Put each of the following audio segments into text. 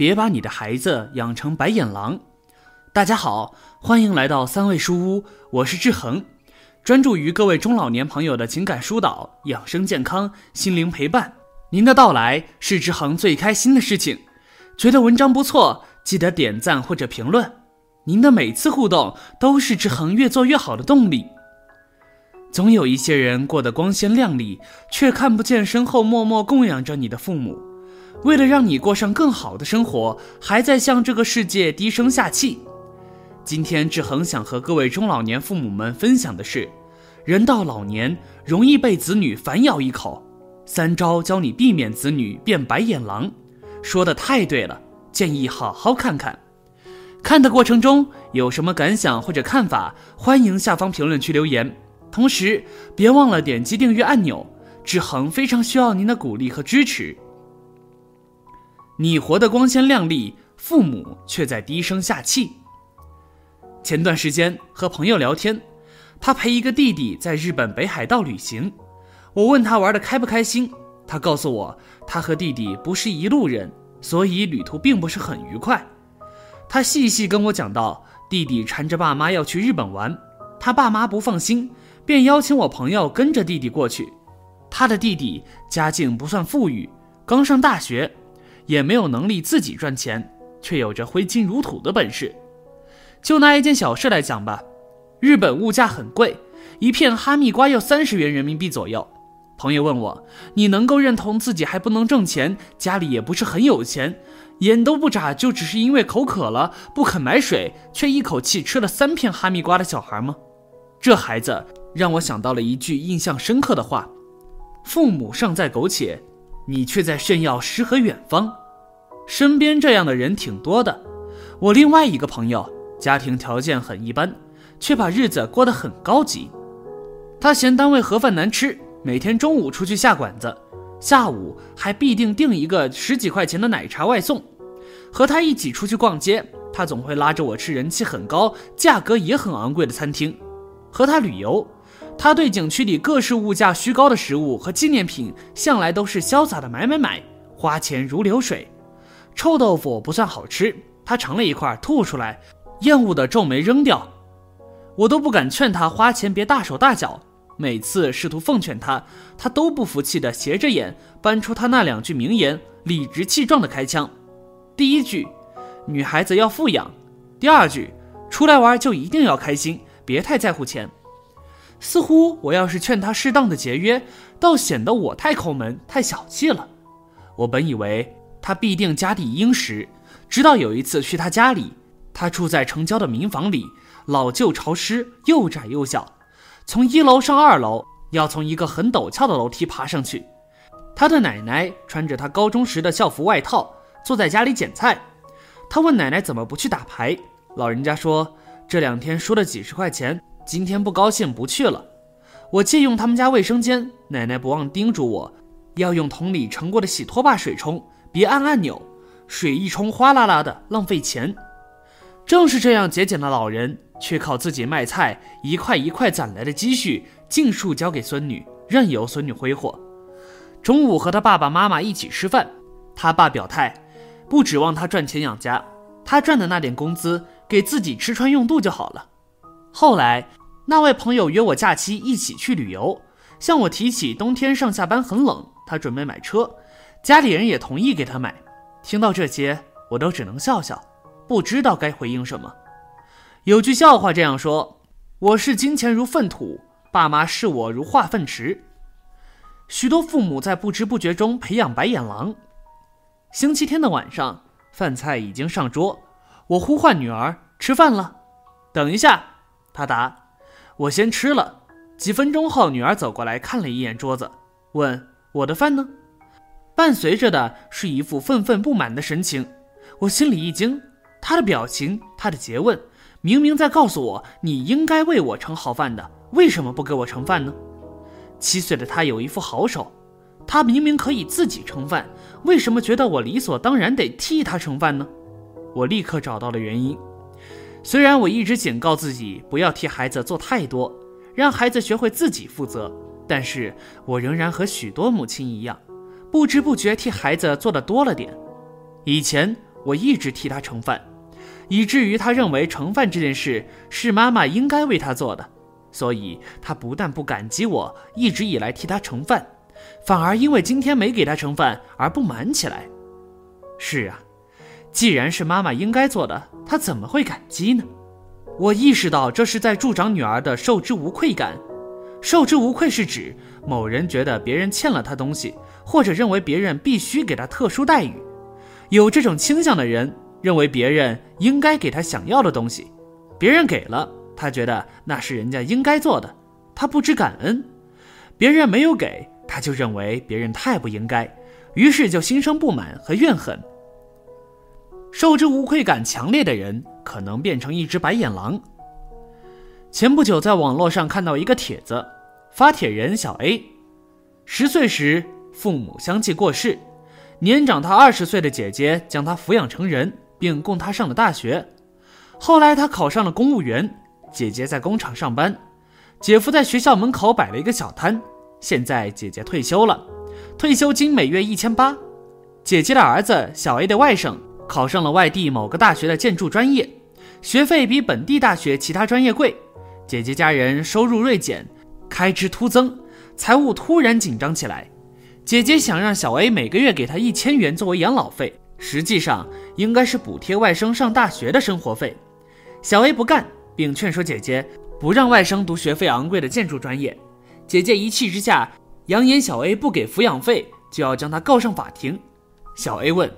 别把你的孩子养成白眼狼。大家好，欢迎来到三味书屋，我是志恒，专注于各位中老年朋友的情感疏导、养生健康、心灵陪伴。您的到来是志恒最开心的事情。觉得文章不错，记得点赞或者评论。您的每次互动都是志恒越做越好的动力。总有一些人过得光鲜亮丽，却看不见身后默默供养着你的父母。为了让你过上更好的生活，还在向这个世界低声下气。今天志恒想和各位中老年父母们分享的是：人到老年容易被子女反咬一口，三招教你避免子女变白眼狼。说的太对了，建议好好看看。看的过程中有什么感想或者看法，欢迎下方评论区留言。同时别忘了点击订阅按钮，志恒非常需要您的鼓励和支持。你活得光鲜亮丽，父母却在低声下气。前段时间和朋友聊天，他陪一个弟弟在日本北海道旅行。我问他玩的开不开心，他告诉我他和弟弟不是一路人，所以旅途并不是很愉快。他细细跟我讲到，弟弟缠着爸妈要去日本玩，他爸妈不放心，便邀请我朋友跟着弟弟过去。他的弟弟家境不算富裕，刚上大学。也没有能力自己赚钱，却有着挥金如土的本事。就拿一件小事来讲吧，日本物价很贵，一片哈密瓜要三十元人民币左右。朋友问我：“你能够认同自己还不能挣钱，家里也不是很有钱，眼都不眨就只是因为口渴了不肯买水，却一口气吃了三片哈密瓜的小孩吗？”这孩子让我想到了一句印象深刻的话：“父母尚在苟且，你却在炫耀诗和远方。”身边这样的人挺多的。我另外一个朋友家庭条件很一般，却把日子过得很高级。他嫌单位盒饭难吃，每天中午出去下馆子，下午还必定订一个十几块钱的奶茶外送。和他一起出去逛街，他总会拉着我吃人气很高、价格也很昂贵的餐厅。和他旅游，他对景区里各式物价虚高的食物和纪念品，向来都是潇洒的买买买，花钱如流水。臭豆腐不算好吃，他尝了一块吐出来，厌恶的皱眉扔掉。我都不敢劝他花钱别大手大脚。每次试图奉劝他，他都不服气的斜着眼，搬出他那两句名言，理直气壮的开枪。第一句，女孩子要富养；第二句，出来玩就一定要开心，别太在乎钱。似乎我要是劝他适当的节约，倒显得我太抠门、太小气了。我本以为。他必定家底殷实，直到有一次去他家里，他住在城郊的民房里，老旧潮湿，又窄又小。从一楼上二楼，要从一个很陡峭的楼梯爬上去。他的奶奶穿着他高中时的校服外套，坐在家里捡菜。他问奶奶怎么不去打牌，老人家说这两天输了几十块钱，今天不高兴不去了。我借用他们家卫生间，奶奶不忘叮嘱我，要用桶里盛过的洗拖把水冲。别按按钮，水一冲哗啦啦的，浪费钱。正是这样节俭的老人，却靠自己卖菜一块一块攒来的积蓄，尽数交给孙女，任由孙女挥霍。中午和他爸爸妈妈一起吃饭，他爸表态，不指望他赚钱养家，他赚的那点工资给自己吃穿用度就好了。后来，那位朋友约我假期一起去旅游，向我提起冬天上下班很冷，他准备买车。家里人也同意给他买。听到这些，我都只能笑笑，不知道该回应什么。有句笑话这样说：“我视金钱如粪土，爸妈视我如化粪池。”许多父母在不知不觉中培养白眼狼。星期天的晚上，饭菜已经上桌，我呼唤女儿：“吃饭了。”等一下，她答：“我先吃了。”几分钟后，女儿走过来看了一眼桌子，问：“我的饭呢？”伴随着的是一副愤愤不满的神情，我心里一惊。他的表情，他的诘问，明明在告诉我你应该为我盛好饭的，为什么不给我盛饭呢？七岁的他有一副好手，他明明可以自己盛饭，为什么觉得我理所当然得替他盛饭呢？我立刻找到了原因。虽然我一直警告自己不要替孩子做太多，让孩子学会自己负责，但是我仍然和许多母亲一样。不知不觉替孩子做的多了点。以前我一直替他盛饭，以至于他认为盛饭这件事是妈妈应该为他做的，所以他不但不感激我一直以来替他盛饭，反而因为今天没给他盛饭而不满起来。是啊，既然是妈妈应该做的，他怎么会感激呢？我意识到这是在助长女儿的受之无愧感。受之无愧是指某人觉得别人欠了他东西，或者认为别人必须给他特殊待遇。有这种倾向的人认为别人应该给他想要的东西，别人给了他，觉得那是人家应该做的，他不知感恩；别人没有给，他就认为别人太不应该，于是就心生不满和怨恨。受之无愧感强烈的人可能变成一只白眼狼。前不久在网络上看到一个帖子，发帖人小 A，十岁时父母相继过世，年长他二十岁的姐姐将他抚养成人，并供他上了大学。后来他考上了公务员，姐姐在工厂上班，姐夫在学校门口摆了一个小摊。现在姐姐退休了，退休金每月一千八。姐姐的儿子小 A 的外甥考上了外地某个大学的建筑专业，学费比本地大学其他专业贵。姐姐家人收入锐减，开支突增，财务突然紧张起来。姐姐想让小 A 每个月给她一千元作为养老费，实际上应该是补贴外甥上大学的生活费。小 A 不干，并劝说姐姐不让外甥读学费昂贵的建筑专业。姐姐一气之下，扬言小 A 不给抚养费就要将他告上法庭。小 A 问：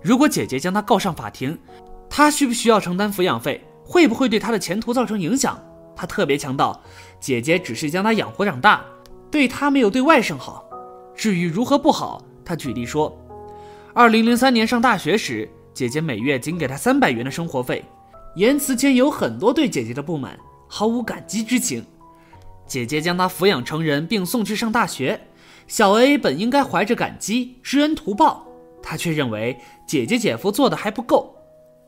如果姐姐将他告上法庭，他需不需要承担抚养费？会不会对他的前途造成影响？他特别强调，姐姐只是将他养活长大，对他没有对外甥好。至于如何不好，他举例说，二零零三年上大学时，姐姐每月仅给他三百元的生活费，言辞间有很多对姐姐的不满，毫无感激之情。姐姐将他抚养成人并送去上大学，小 A 本应该怀着感激知恩图报，他却认为姐姐姐夫做的还不够。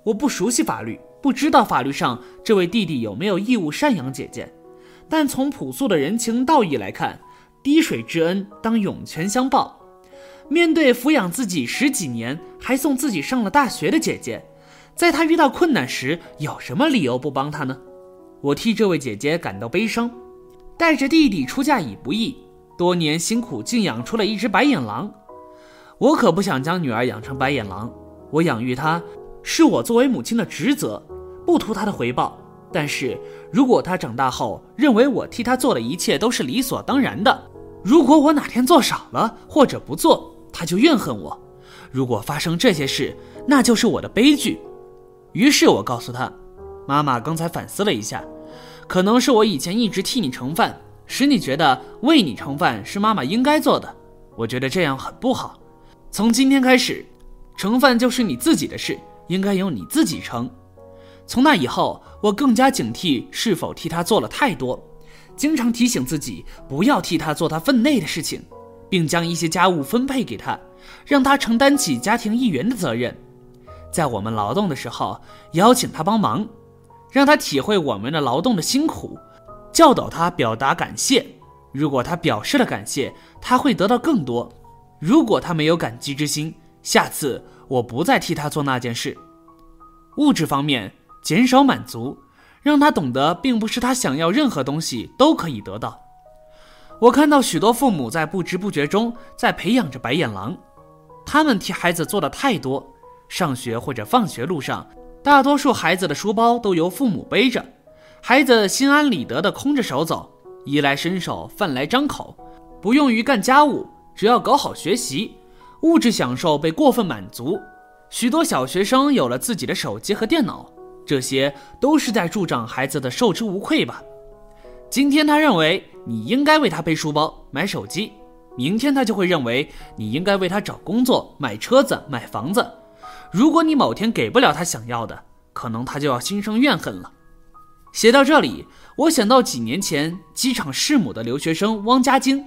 我不熟悉法律。不知道法律上这位弟弟有没有义务赡养姐姐，但从朴素的人情道义来看，滴水之恩当涌泉相报。面对抚养自己十几年还送自己上了大学的姐姐，在她遇到困难时，有什么理由不帮她呢？我替这位姐姐感到悲伤。带着弟弟出嫁已不易，多年辛苦竟养出了一只白眼狼。我可不想将女儿养成白眼狼，我养育她，是我作为母亲的职责。不图他的回报，但是如果他长大后认为我替他做的一切都是理所当然的，如果我哪天做少了或者不做，他就怨恨我。如果发生这些事，那就是我的悲剧。于是我告诉他，妈妈刚才反思了一下，可能是我以前一直替你盛饭，使你觉得为你盛饭是妈妈应该做的。我觉得这样很不好。从今天开始，盛饭就是你自己的事，应该由你自己盛。从那以后，我更加警惕是否替他做了太多，经常提醒自己不要替他做他分内的事情，并将一些家务分配给他，让他承担起家庭一员的责任。在我们劳动的时候，邀请他帮忙，让他体会我们的劳动的辛苦，教导他表达感谢。如果他表示了感谢，他会得到更多；如果他没有感激之心，下次我不再替他做那件事。物质方面。减少满足，让他懂得，并不是他想要任何东西都可以得到。我看到许多父母在不知不觉中在培养着白眼狼，他们替孩子做的太多。上学或者放学路上，大多数孩子的书包都由父母背着，孩子心安理得地空着手走，衣来伸手，饭来张口，不用于干家务，只要搞好学习，物质享受被过分满足。许多小学生有了自己的手机和电脑。这些都是在助长孩子的受之无愧吧。今天他认为你应该为他背书包、买手机，明天他就会认为你应该为他找工作、买车子、买房子。如果你某天给不了他想要的，可能他就要心生怨恨了。写到这里，我想到几年前机场弑母的留学生汪家晶，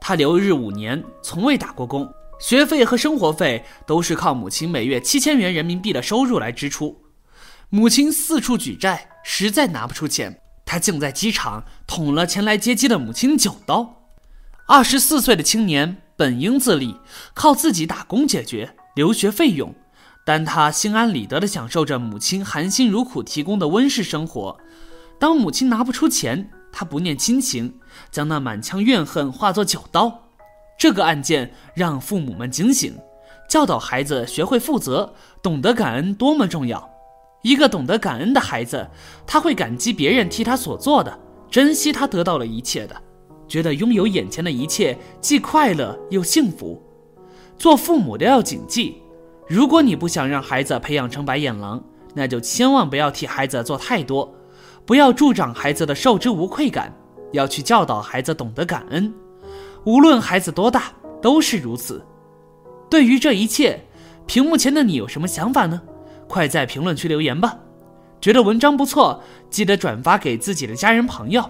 他留日五年，从未打过工，学费和生活费都是靠母亲每月七千元人民币的收入来支出。母亲四处举债，实在拿不出钱，他竟在机场捅了前来接机的母亲九刀。二十四岁的青年本应自立，靠自己打工解决留学费用，但他心安理得地享受着母亲含辛茹苦提供的温室生活。当母亲拿不出钱，他不念亲情，将那满腔怨恨化作九刀。这个案件让父母们警醒，教导孩子学会负责，懂得感恩多么重要。一个懂得感恩的孩子，他会感激别人替他所做的，珍惜他得到了一切的，觉得拥有眼前的一切既快乐又幸福。做父母的要谨记，如果你不想让孩子培养成白眼狼，那就千万不要替孩子做太多，不要助长孩子的受之无愧感，要去教导孩子懂得感恩。无论孩子多大，都是如此。对于这一切，屏幕前的你有什么想法呢？快在评论区留言吧。觉得文章不错，记得转发给自己的家人朋友。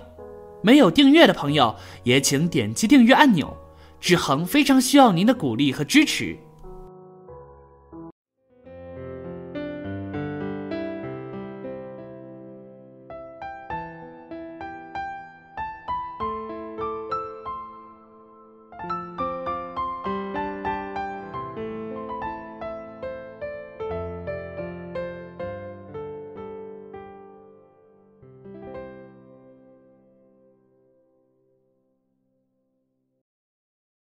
没有订阅的朋友，也请点击订阅按钮。志恒非常需要您的鼓励和支持。